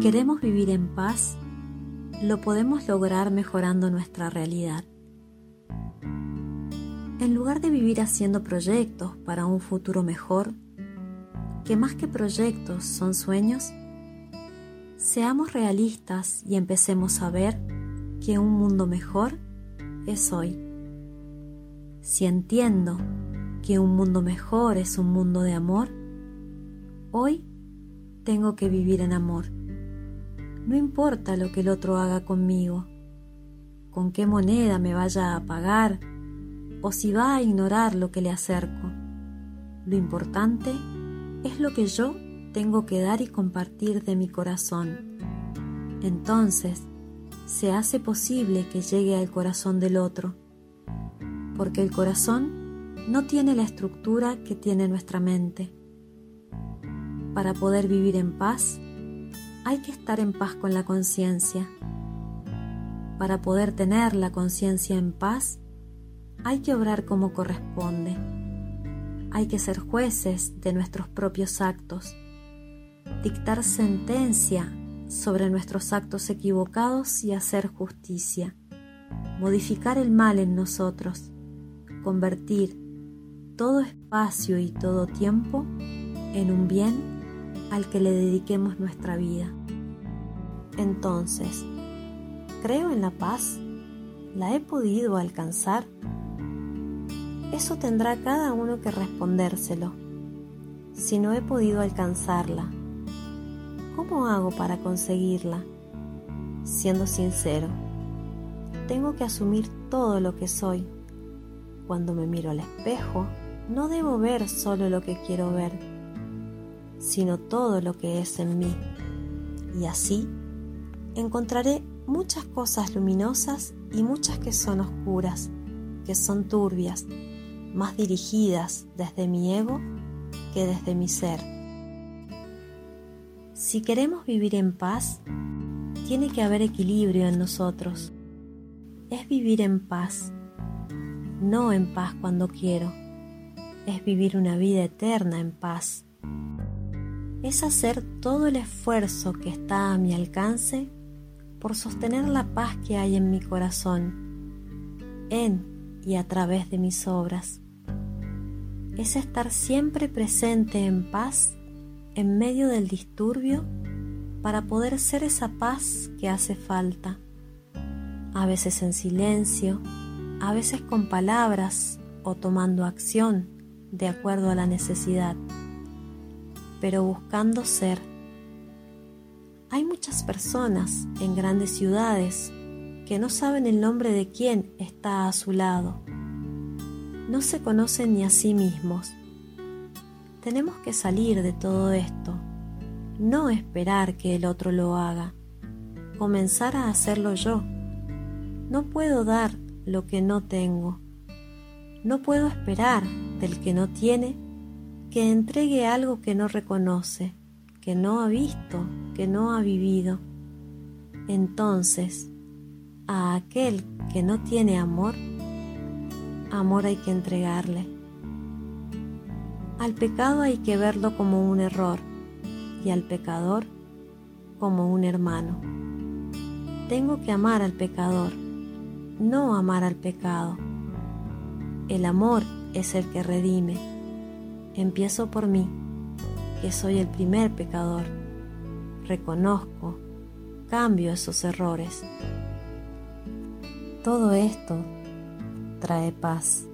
Queremos vivir en paz, lo podemos lograr mejorando nuestra realidad. En lugar de vivir haciendo proyectos para un futuro mejor, que más que proyectos son sueños, seamos realistas y empecemos a ver que un mundo mejor es hoy. Si entiendo que un mundo mejor es un mundo de amor, hoy tengo que vivir en amor. No importa lo que el otro haga conmigo, con qué moneda me vaya a pagar o si va a ignorar lo que le acerco. Lo importante es lo que yo tengo que dar y compartir de mi corazón. Entonces, se hace posible que llegue al corazón del otro, porque el corazón no tiene la estructura que tiene nuestra mente. Para poder vivir en paz, hay que estar en paz con la conciencia. Para poder tener la conciencia en paz, hay que obrar como corresponde hay que ser jueces de nuestros propios actos, dictar sentencia sobre nuestros actos equivocados y hacer justicia, modificar el mal en nosotros, convertir todo espacio y todo tiempo en un bien al que le dediquemos nuestra vida. Entonces, ¿creo en la paz? ¿La he podido alcanzar? Eso tendrá cada uno que respondérselo. Si no he podido alcanzarla, ¿cómo hago para conseguirla? Siendo sincero, tengo que asumir todo lo que soy. Cuando me miro al espejo, no debo ver solo lo que quiero ver, sino todo lo que es en mí. Y así encontraré muchas cosas luminosas y muchas que son oscuras, que son turbias, más dirigidas desde mi ego que desde mi ser. Si queremos vivir en paz, tiene que haber equilibrio en nosotros. Es vivir en paz, no en paz cuando quiero. Es vivir una vida eterna en paz. Es hacer todo el esfuerzo que está a mi alcance por sostener la paz que hay en mi corazón, en y a través de mis obras. Es estar siempre presente en paz en medio del disturbio para poder ser esa paz que hace falta, a veces en silencio, a veces con palabras o tomando acción de acuerdo a la necesidad, pero buscando ser. Hay muchas personas en grandes ciudades que no saben el nombre de quién está a su lado. No se conocen ni a sí mismos. Tenemos que salir de todo esto, no esperar que el otro lo haga, comenzar a hacerlo yo. No puedo dar lo que no tengo. No puedo esperar del que no tiene que entregue algo que no reconoce, que no ha visto, que no ha vivido. Entonces, a aquel que no tiene amor, amor hay que entregarle. Al pecado hay que verlo como un error y al pecador como un hermano. Tengo que amar al pecador, no amar al pecado. El amor es el que redime. Empiezo por mí, que soy el primer pecador. Reconozco, cambio esos errores. Todo esto trae paz.